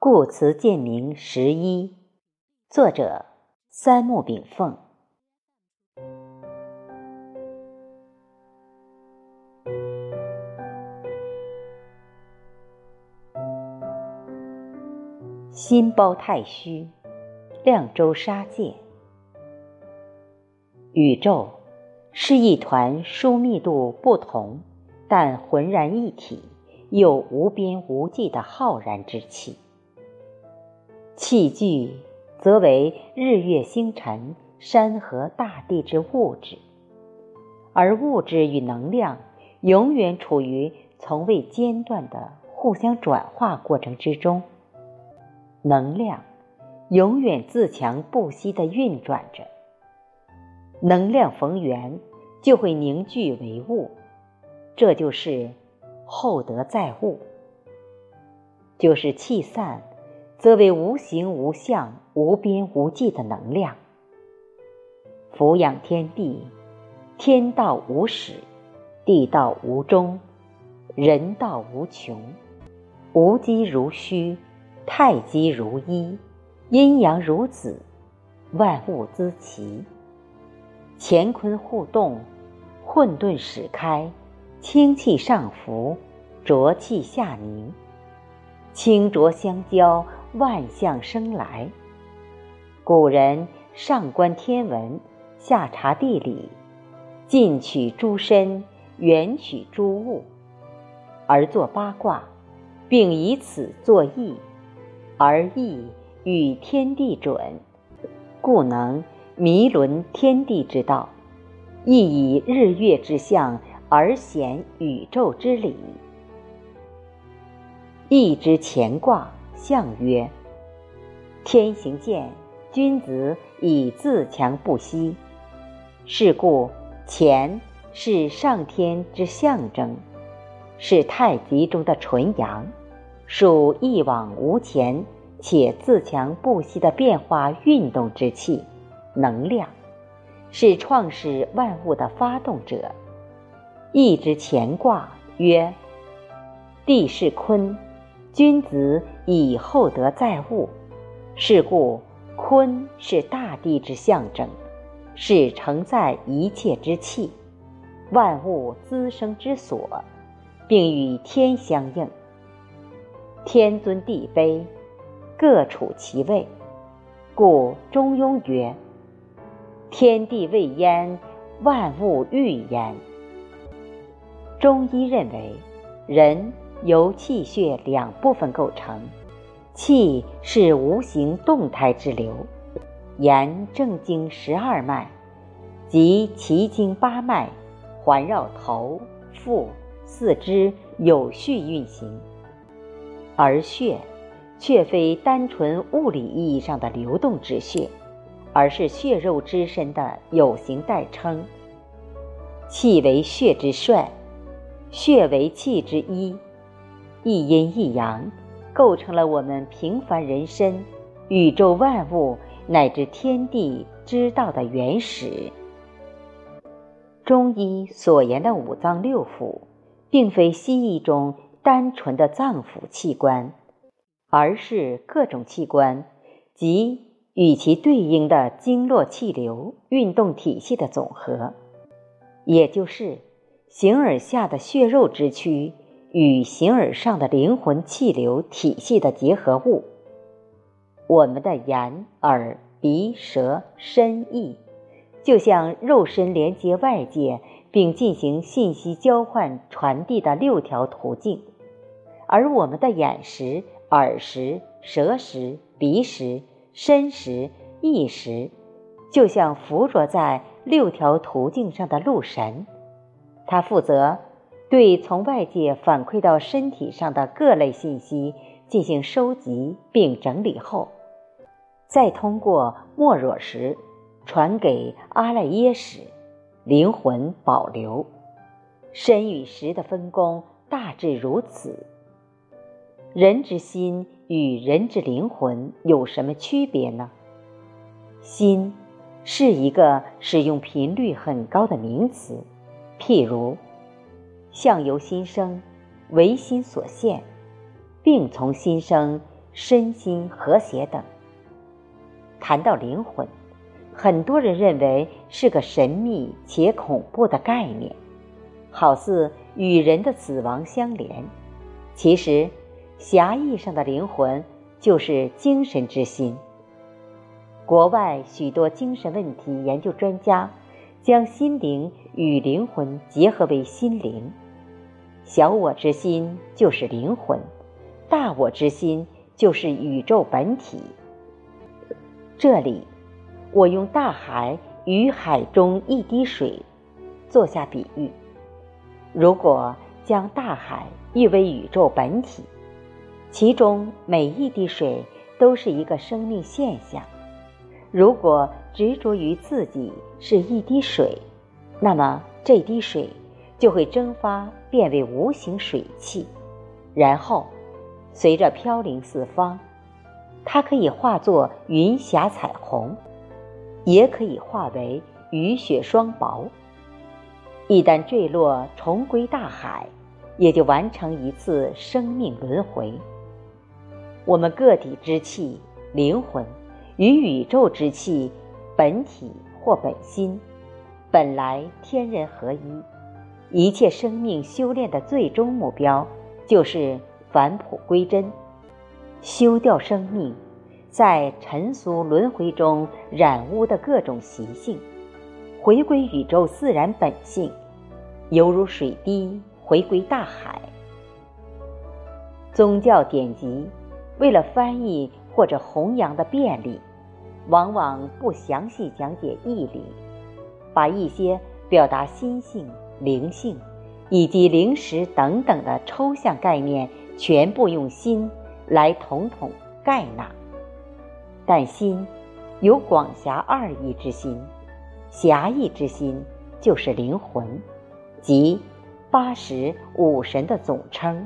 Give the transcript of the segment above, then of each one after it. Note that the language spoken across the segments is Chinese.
故词鉴明十一，作者三木炳凤。心包太虚，亮州沙界。宇宙是一团疏密度不同，但浑然一体又无边无际的浩然之气。气聚则为日月星辰、山河大地之物质，而物质与能量永远处于从未间断的互相转化过程之中。能量永远自强不息地运转着，能量逢源就会凝聚为物，这就是厚德载物，就是气散。则为无形无相、无边无际的能量，俯仰天地，天道无始，地道无终，人道无穷，无机如虚，太极如一，阴阳如子，万物滋齐，乾坤互动，混沌始开，清气上浮，浊气下凝，清浊相交。万象生来，古人上观天文，下察地理，近取诸身，远取诸物，而作八卦，并以此作易，而易与天地准，故能弥纶天地之道，亦以日月之象而显宇宙之理。易之乾卦。象曰：“天行健，君子以自强不息。是故，乾是上天之象征，是太极中的纯阳，属一往无前且自强不息的变化运动之气，能量，是创始万物的发动者。易之乾卦曰：地势坤。”君子以厚德载物，是故坤是大地之象征，是承载一切之气，万物滋生之所，并与天相应。天尊地卑，各处其位，故中庸曰：“天地未焉，万物欲焉。”中医认为，人。由气血两部分构成，气是无形动态之流，沿正经十二脉及奇经八脉环绕头、腹、四肢有序运行，而血却非单纯物理意义上的流动之血，而是血肉之身的有形代称。气为血之帅，血为气之一。一阴一阳，构成了我们平凡人身、宇宙万物乃至天地之道的原始。中医所言的五脏六腑，并非西医中单纯的脏腑器官，而是各种器官及与其对应的经络气流运动体系的总和，也就是形而下的血肉之躯。与形而上的灵魂气流体系的结合物，我们的眼、耳、鼻、舌、身、意，就像肉身连接外界并进行信息交换传递的六条途径，而我们的眼识、耳识、舌识、鼻识、身识、意识，就像附着在六条途径上的路神，它负责。对从外界反馈到身体上的各类信息进行收集并整理后，再通过莫若石传给阿赖耶识，灵魂保留。身与识的分工大致如此。人之心与人之灵魂有什么区别呢？心是一个使用频率很高的名词，譬如。相由心生，唯心所现，病从心生，身心和谐等。谈到灵魂，很多人认为是个神秘且恐怖的概念，好似与人的死亡相连。其实，狭义上的灵魂就是精神之心。国外许多精神问题研究专家将心灵与灵魂结合为心灵。小我之心就是灵魂，大我之心就是宇宙本体。这里，我用大海与海中一滴水做下比喻。如果将大海誉为宇宙本体，其中每一滴水都是一个生命现象。如果执着于自己是一滴水，那么这滴水就会蒸发，变为无形水汽，然后随着飘零四方。它可以化作云霞彩虹，也可以化为雨雪霜雹。一旦坠落，重归大海，也就完成一次生命轮回。我们个体之气、灵魂与宇宙之气、本体或本心，本来天人合一。一切生命修炼的最终目标，就是返璞归真。修掉生命在尘俗轮回中染污的各种习性，回归宇宙自然本性，犹如水滴回归大海。宗教典籍为了翻译或者弘扬的便利，往往不详细讲解义理，把一些表达心性、灵性以及灵识等等的抽象概念全部用心。来统统盖纳，但心有广狭二义之心，狭义之心就是灵魂，即八十五神的总称；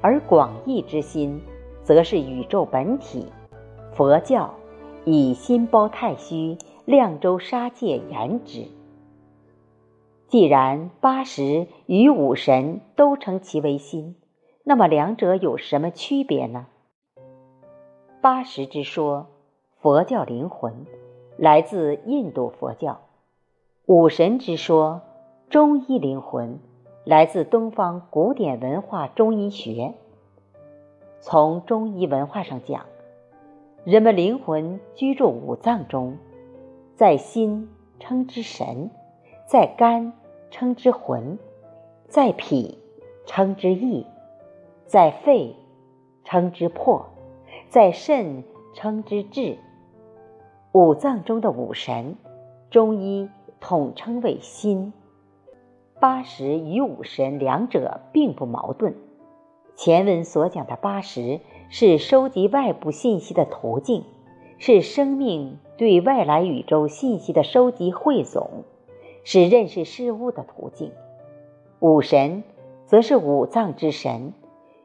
而广义之心，则是宇宙本体。佛教以心包太虚，量周沙界言之。既然八十与五神都称其为心。那么两者有什么区别呢？八十之说，佛教灵魂来自印度佛教；五神之说，中医灵魂来自东方古典文化中医学。从中医文化上讲，人们灵魂居住五脏中，在心称之神，在肝称之魂，在脾称之意。在肺，称之魄；在肾，称之志。五脏中的五神，中医统称为心。八十与五神两者并不矛盾。前文所讲的八十是收集外部信息的途径，是生命对外来宇宙信息的收集汇总，是认识事物的途径。五神则是五脏之神。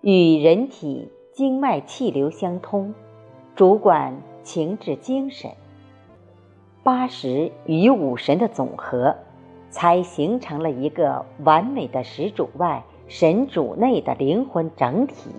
与人体经脉气流相通，主管情志精神。八十与五神的总和，才形成了一个完美的始主外、神主内的灵魂整体。